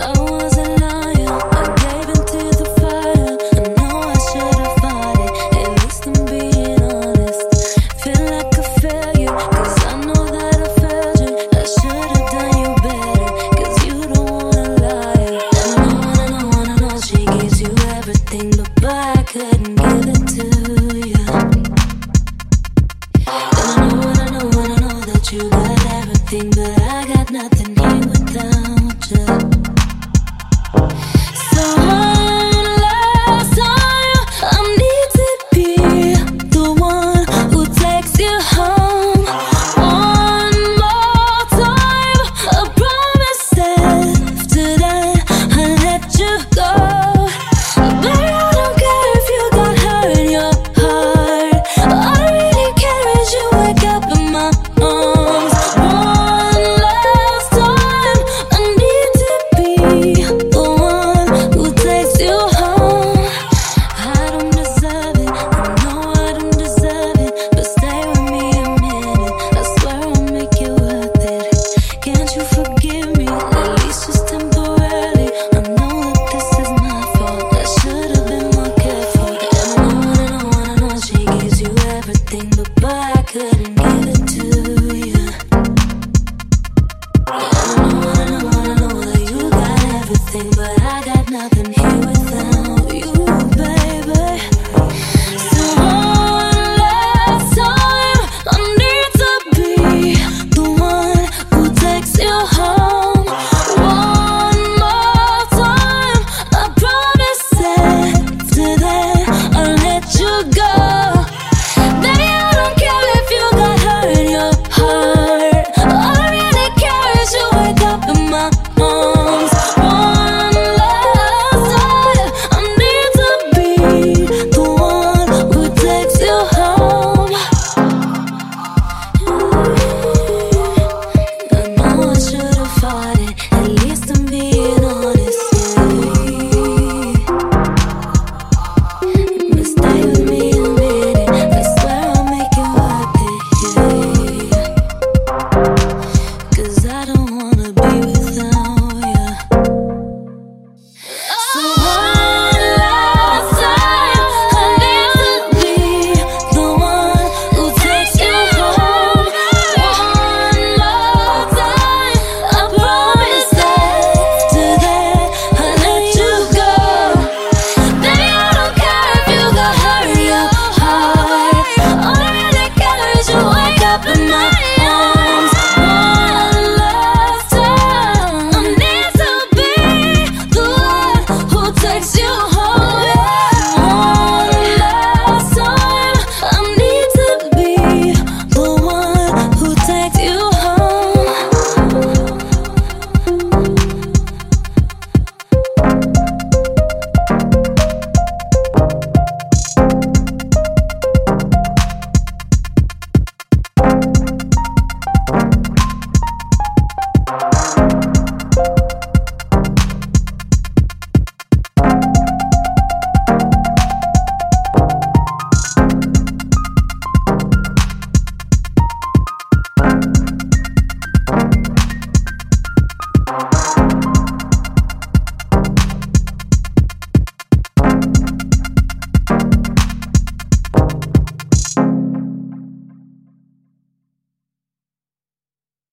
Oh.